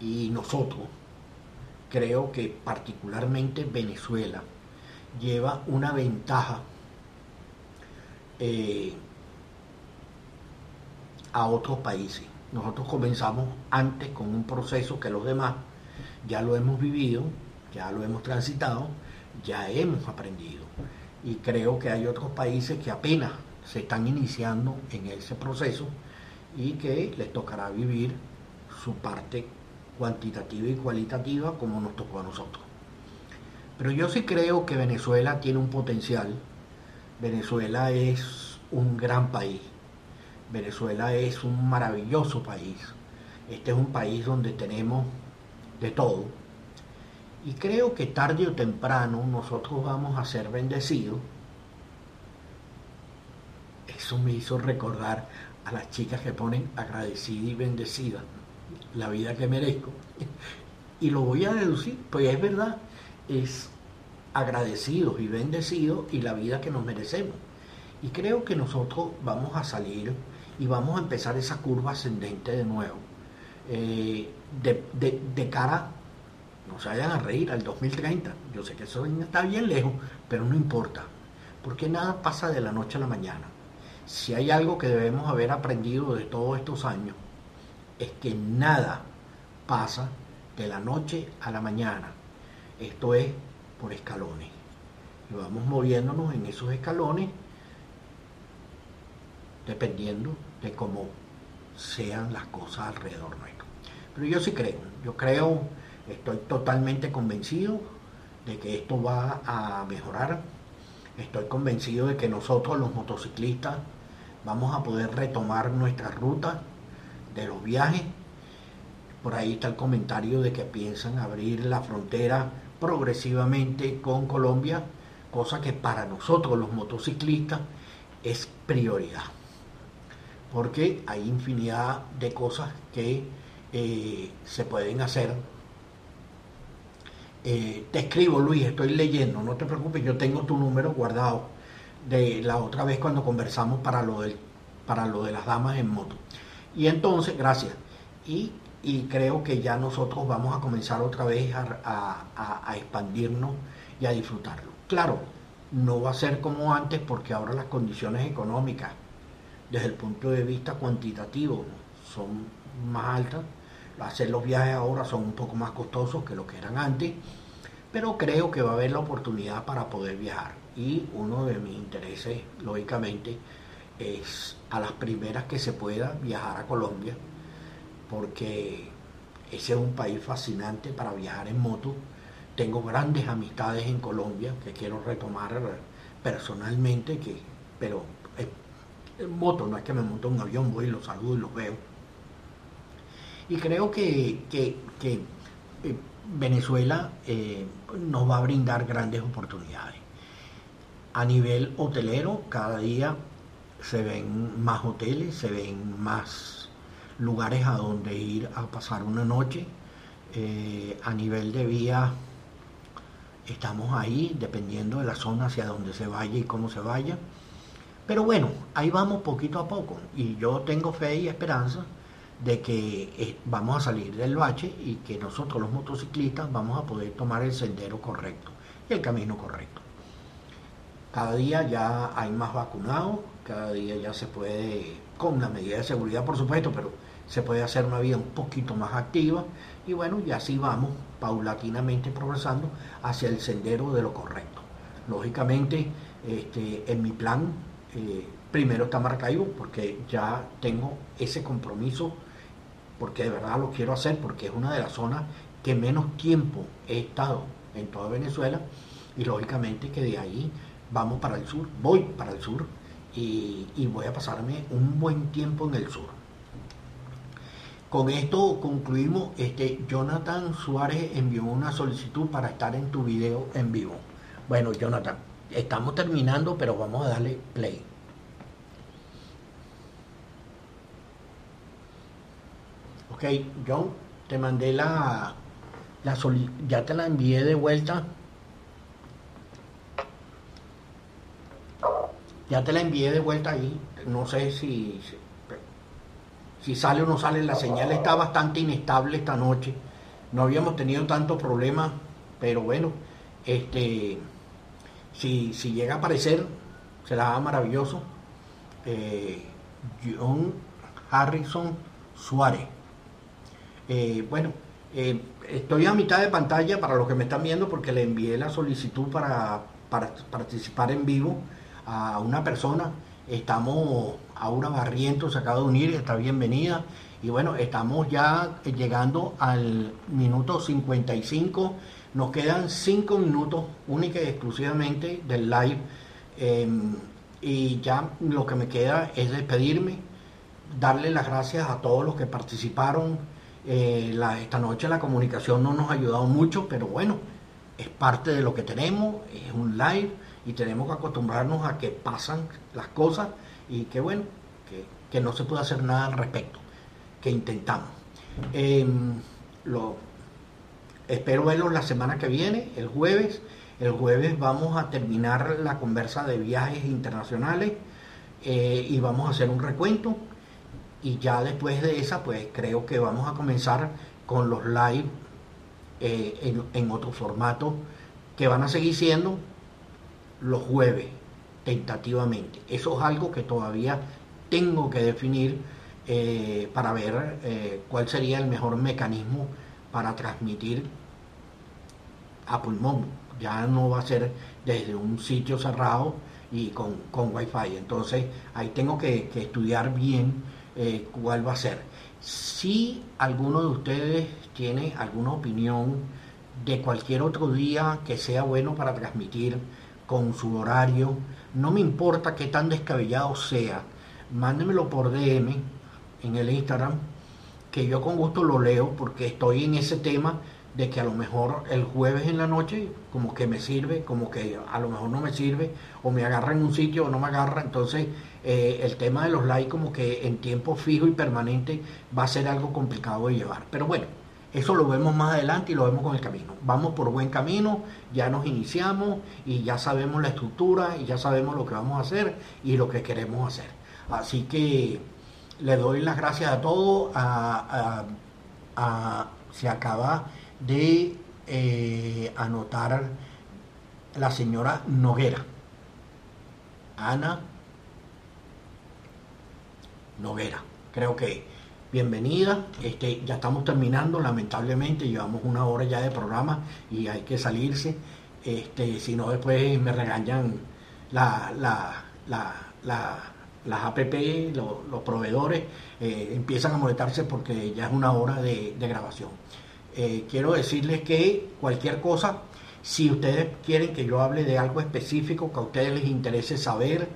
Y nosotros, creo que particularmente Venezuela, lleva una ventaja eh, a otros países. Nosotros comenzamos antes con un proceso que los demás ya lo hemos vivido, ya lo hemos transitado, ya hemos aprendido. Y creo que hay otros países que apenas se están iniciando en ese proceso y que les tocará vivir su parte cuantitativa y cualitativa como nos tocó a nosotros. Pero yo sí creo que Venezuela tiene un potencial. Venezuela es un gran país. Venezuela es un maravilloso país. Este es un país donde tenemos de todo. Y creo que tarde o temprano nosotros vamos a ser bendecidos. Eso me hizo recordar a las chicas que ponen agradecida y bendecida la vida que merezco. Y lo voy a deducir, pues es verdad, es agradecidos y bendecidos y la vida que nos merecemos. Y creo que nosotros vamos a salir y vamos a empezar esa curva ascendente de nuevo. Eh, de, cara, no se vayan a reír, al 2030. Yo sé que eso está bien lejos, pero no importa, porque nada pasa de la noche a la mañana. Si hay algo que debemos haber aprendido de todos estos años, es que nada pasa de la noche a la mañana. Esto es por escalones. Y vamos moviéndonos en esos escalones dependiendo de cómo sean las cosas alrededor nuestro. Pero yo sí creo, yo creo, estoy totalmente convencido de que esto va a mejorar. Estoy convencido de que nosotros los motociclistas vamos a poder retomar nuestra ruta de los viajes. Por ahí está el comentario de que piensan abrir la frontera progresivamente con Colombia, cosa que para nosotros los motociclistas es prioridad. Porque hay infinidad de cosas que eh, se pueden hacer. Eh, te escribo, Luis, estoy leyendo, no te preocupes, yo tengo tu número guardado de la otra vez cuando conversamos para lo, del, para lo de las damas en moto. Y entonces, gracias. Y y creo que ya nosotros vamos a comenzar otra vez a, expandirnos y a disfrutarlo. Claro, no va a ser como antes porque ahora las condiciones económicas desde el punto de vista cuantitativo son más altas. Hacer los viajes ahora son un poco más costosos que lo que eran antes, pero creo que va a haber la oportunidad para poder viajar. Y uno de mis intereses, lógicamente, es a las primeras que se pueda viajar a Colombia porque ese es un país fascinante para viajar en moto. Tengo grandes amistades en Colombia que quiero retomar personalmente, que, pero en moto no es que me monto un avión, voy los saludo y los veo. Y creo que, eh, Venezuela eh, nos va a brindar grandes oportunidades. A nivel hotelero, cada día se ven más hoteles, se ven más lugares a donde ir a pasar una noche. Eh, a nivel de vía estamos ahí, dependiendo de la zona hacia donde se vaya y cómo se vaya. Pero bueno, ahí vamos poquito a poco y yo tengo fe y esperanza de que eh, vamos a salir del bache y que nosotros los motociclistas vamos a poder tomar el sendero correcto y el camino correcto. Cada día ya hay más vacunados, cada día ya se puede, con la medida de seguridad por supuesto, pero se puede hacer una vida un poquito más activa y bueno, y así vamos paulatinamente progresando hacia el sendero de lo correcto. Lógicamente, este, en mi plan, eh, primero está Maracaibo, porque ya tengo ese compromiso, porque de verdad lo quiero hacer, porque es una de las zonas que menos tiempo he estado en toda Venezuela, y lógicamente que de ahí vamos para el sur, voy para el sur, y, y voy a pasarme un buen tiempo en el sur. Con esto concluimos. Este, Jonathan Suárez envió una solicitud para estar en tu video en vivo. Bueno, Jonathan, estamos terminando, pero vamos a darle play. Ok, John, te mandé la, la ya te la envié de vuelta. Ya te la envié de vuelta ahí. No sé si, si sale o no sale. La señal está bastante inestable esta noche. No habíamos tenido tantos problemas, pero bueno, este, si, si llega a aparecer, será maravilloso. Eh, John Harrison Suárez. Eh, bueno, eh, estoy a mitad de pantalla para los que me están viendo porque le envié la solicitud para, participar en vivo a una persona. Estamos, Aura Barrientos se acaba de unir, está bienvenida. Y bueno, estamos ya llegando al minuto 55. Nos quedan 5 minutos única y exclusivamente del live. Em, y ya lo que me queda es despedirme, darle las gracias a todos los que participaron. Eh, esta noche la comunicación no nos ha ayudado mucho, pero bueno, es parte de lo que tenemos, es un live y tenemos que acostumbrarnos a que pasan las cosas y que bueno, que, no se puede hacer nada al respecto, que intentamos. Em, lo, espero verlos la semana que viene, el jueves. El jueves vamos a terminar la conversa de viajes internacionales eh, y vamos a hacer un recuento. Y ya después de esa, pues creo que vamos a comenzar con los live eh, en, en otro formato que van a seguir siendo los jueves, tentativamente. Eso es algo que todavía tengo que definir eh, para ver eh, cuál sería el mejor mecanismo para transmitir a pulmón. Ya no va a ser desde un sitio cerrado y con, con wifi. Entonces ahí tengo que, estudiar bien eh, cuál va a ser. Si alguno de ustedes tiene alguna opinión de cualquier otro día que sea bueno para transmitir, con su horario, no me importa qué tan descabellado sea, mándemelo por DM en el Instagram, que yo con gusto lo leo porque estoy en ese tema de que a lo mejor el jueves en la noche como que me sirve, como que a lo mejor no me sirve, o me agarra en un sitio o no me agarra, entonces eh, el tema de los likes como que en tiempo fijo y permanente va a ser algo complicado de llevar. Pero bueno, eso lo vemos más adelante y lo vemos con el camino. Vamos por buen camino, ya nos iniciamos y ya sabemos la estructura y ya sabemos lo que vamos a hacer y lo que queremos hacer. Así que le doy las gracias a todos. se acaba de eh, anotar la señora Noguera. Ana Noguera. Creo que bienvenida. Este, ya estamos terminando, lamentablemente, llevamos una hora ya de programa y hay que salirse. Este, si no, después me regañan la, las APP, los proveedores, eh, empiezan a molestarse porque ya es una hora de, grabación. Eh, quiero decirles que cualquier cosa, si ustedes quieren que yo hable de algo específico que a ustedes les interese saber,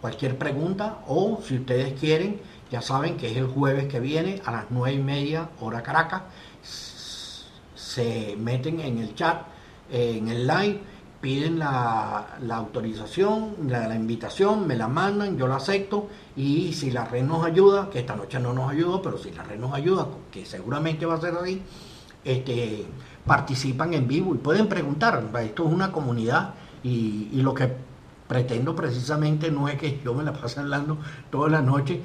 cualquier pregunta, o si ustedes quieren ya saben que es el jueves que viene a las nueve y media hora Caracas. Se meten en el chat, en el live, piden la, autorización, la, invitación, me la mandan, yo la acepto y si la red nos ayuda, que esta noche no nos ayuda, pero si la red nos ayuda, que seguramente va a ser así, este, participan en vivo y pueden preguntar. Esto es una comunidad y, y lo que pretendo precisamente no es que yo me la pase hablando toda la noche,